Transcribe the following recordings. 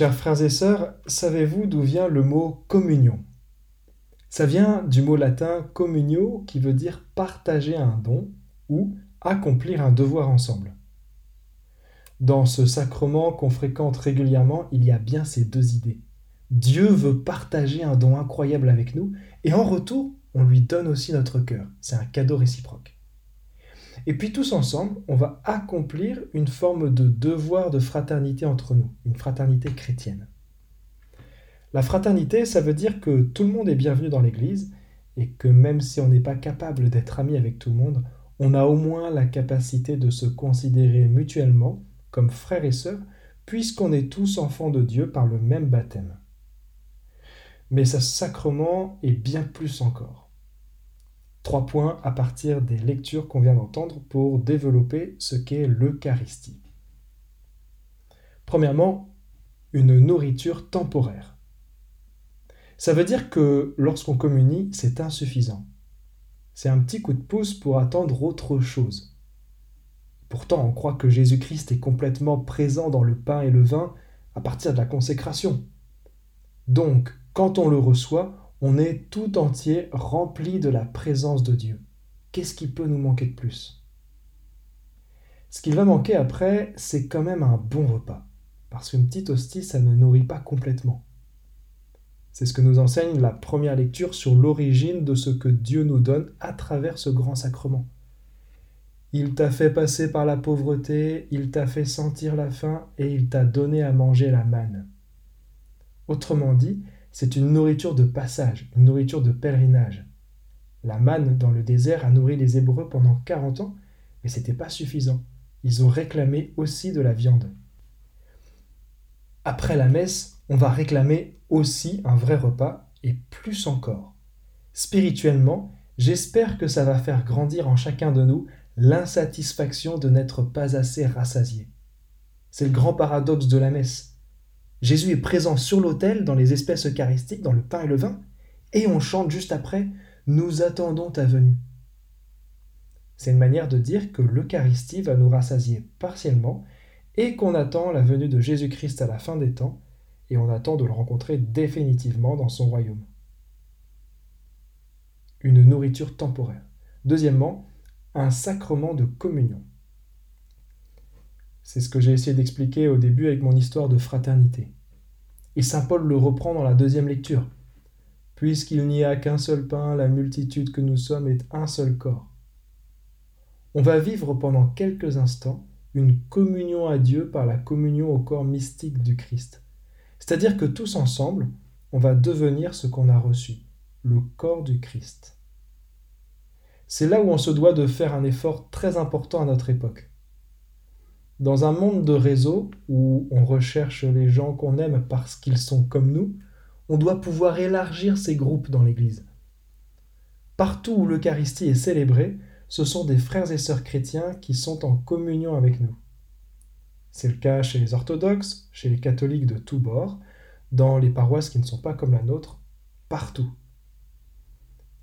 Chers frères et sœurs, savez-vous d'où vient le mot communion? Ça vient du mot latin communio qui veut dire partager un don ou accomplir un devoir ensemble. Dans ce sacrement qu'on fréquente régulièrement, il y a bien ces deux idées. Dieu veut partager un don incroyable avec nous et en retour, on lui donne aussi notre cœur. C'est un cadeau réciproque. Et puis tous ensemble, on va accomplir une forme de devoir de fraternité entre nous, une fraternité chrétienne. La fraternité, ça veut dire que tout le monde est bienvenu dans l'Église et que même si on n'est pas capable d'être ami avec tout le monde, on a au moins la capacité de se considérer mutuellement comme frères et sœurs, puisqu'on est tous enfants de Dieu par le même baptême. Mais ce sacrement est bien plus encore. Trois points à partir des lectures qu'on vient d'entendre pour développer ce qu'est l'Eucharistie. Premièrement, une nourriture temporaire. Ça veut dire que lorsqu'on communie, c'est insuffisant. C'est un petit coup de pouce pour attendre autre chose. Pourtant, on croit que Jésus-Christ est complètement présent dans le pain et le vin à partir de la consécration. Donc, quand on le reçoit, on est tout entier rempli de la présence de Dieu. Qu'est-ce qui peut nous manquer de plus? Ce qui va manquer après, c'est quand même un bon repas, parce qu'une petite hostie, ça ne nourrit pas complètement. C'est ce que nous enseigne la première lecture sur l'origine de ce que Dieu nous donne à travers ce grand sacrement. Il t'a fait passer par la pauvreté, il t'a fait sentir la faim et il t'a donné à manger la manne. Autrement dit, c'est une nourriture de passage, une nourriture de pèlerinage. La manne dans le désert a nourri les Hébreux pendant 40 ans, mais ce n'était pas suffisant. Ils ont réclamé aussi de la viande. Après la messe, on va réclamer aussi un vrai repas, et plus encore. Spirituellement, j'espère que ça va faire grandir en chacun de nous l'insatisfaction de n'être pas assez rassasié. C'est le grand paradoxe de la messe. Jésus est présent sur l'autel, dans les espèces eucharistiques, dans le pain et le vin, et on chante juste après Nous attendons ta venue. C'est une manière de dire que l'Eucharistie va nous rassasier partiellement et qu'on attend la venue de Jésus-Christ à la fin des temps et on attend de le rencontrer définitivement dans son royaume. Une nourriture temporaire. Deuxièmement, un sacrement de communion. C'est ce que j'ai essayé d'expliquer au début avec mon histoire de fraternité. Et Saint Paul le reprend dans la deuxième lecture. Puisqu'il n'y a qu'un seul pain, la multitude que nous sommes est un seul corps. On va vivre pendant quelques instants une communion à Dieu par la communion au corps mystique du Christ. C'est-à-dire que tous ensemble, on va devenir ce qu'on a reçu, le corps du Christ. C'est là où on se doit de faire un effort très important à notre époque. Dans un monde de réseau où on recherche les gens qu'on aime parce qu'ils sont comme nous, on doit pouvoir élargir ces groupes dans l'Église. Partout où l'Eucharistie est célébrée, ce sont des frères et sœurs chrétiens qui sont en communion avec nous. C'est le cas chez les orthodoxes, chez les catholiques de tous bords, dans les paroisses qui ne sont pas comme la nôtre, partout.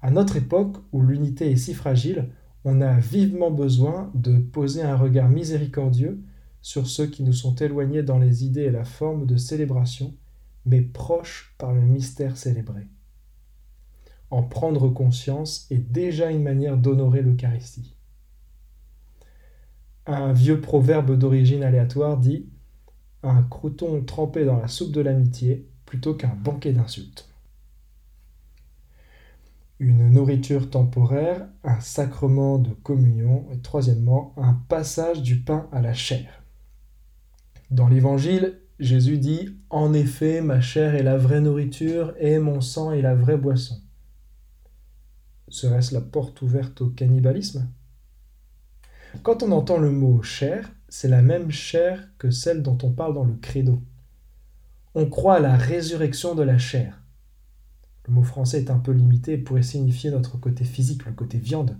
À notre époque, où l'unité est si fragile, on a vivement besoin de poser un regard miséricordieux sur ceux qui nous sont éloignés dans les idées et la forme de célébration, mais proches par le mystère célébré. En prendre conscience est déjà une manière d'honorer l'Eucharistie. Un vieux proverbe d'origine aléatoire dit Un crouton trempé dans la soupe de l'amitié plutôt qu'un banquet d'insultes une nourriture temporaire, un sacrement de communion, et troisièmement, un passage du pain à la chair. Dans l'Évangile, Jésus dit En effet, ma chair est la vraie nourriture et mon sang est la vraie boisson. Serait-ce la porte ouverte au cannibalisme? Quand on entend le mot chair, c'est la même chair que celle dont on parle dans le credo. On croit à la résurrection de la chair. Le mot français est un peu limité et pourrait signifier notre côté physique, le côté viande.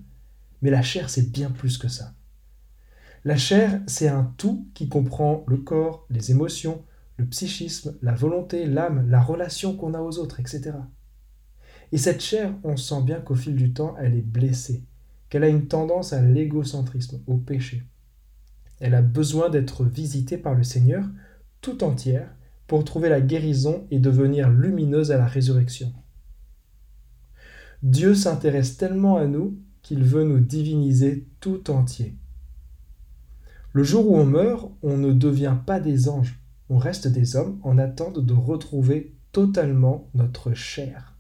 Mais la chair, c'est bien plus que ça. La chair, c'est un tout qui comprend le corps, les émotions, le psychisme, la volonté, l'âme, la relation qu'on a aux autres, etc. Et cette chair, on sent bien qu'au fil du temps, elle est blessée, qu'elle a une tendance à l'égocentrisme, au péché. Elle a besoin d'être visitée par le Seigneur tout entière pour trouver la guérison et devenir lumineuse à la résurrection. Dieu s'intéresse tellement à nous qu'il veut nous diviniser tout entier. Le jour où on meurt, on ne devient pas des anges, on reste des hommes en attente de retrouver totalement notre chair.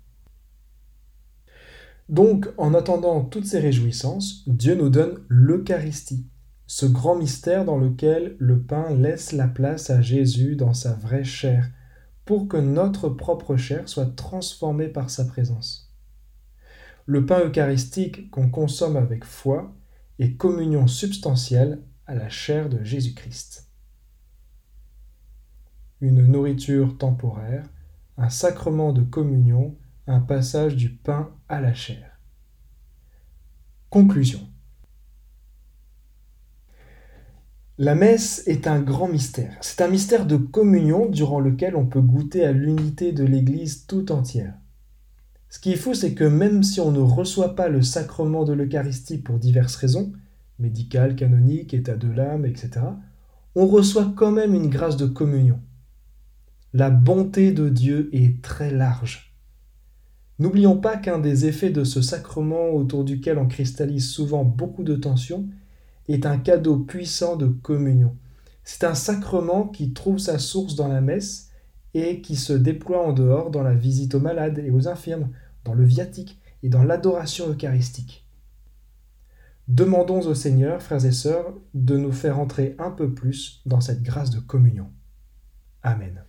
Donc, en attendant toutes ces réjouissances, Dieu nous donne l'Eucharistie, ce grand mystère dans lequel le pain laisse la place à Jésus dans sa vraie chair, pour que notre propre chair soit transformée par sa présence. Le pain eucharistique qu'on consomme avec foi est communion substantielle à la chair de Jésus-Christ. Une nourriture temporaire, un sacrement de communion, un passage du pain à la chair. Conclusion. La messe est un grand mystère. C'est un mystère de communion durant lequel on peut goûter à l'unité de l'Église tout entière. Ce qui est fou, c'est que même si on ne reçoit pas le sacrement de l'Eucharistie pour diverses raisons, médicales, canoniques, état de l'âme, etc., on reçoit quand même une grâce de communion. La bonté de Dieu est très large. N'oublions pas qu'un des effets de ce sacrement autour duquel on cristallise souvent beaucoup de tensions est un cadeau puissant de communion. C'est un sacrement qui trouve sa source dans la messe et qui se déploie en dehors dans la visite aux malades et aux infirmes, dans le viatique et dans l'adoration eucharistique. Demandons au Seigneur, frères et sœurs, de nous faire entrer un peu plus dans cette grâce de communion. Amen.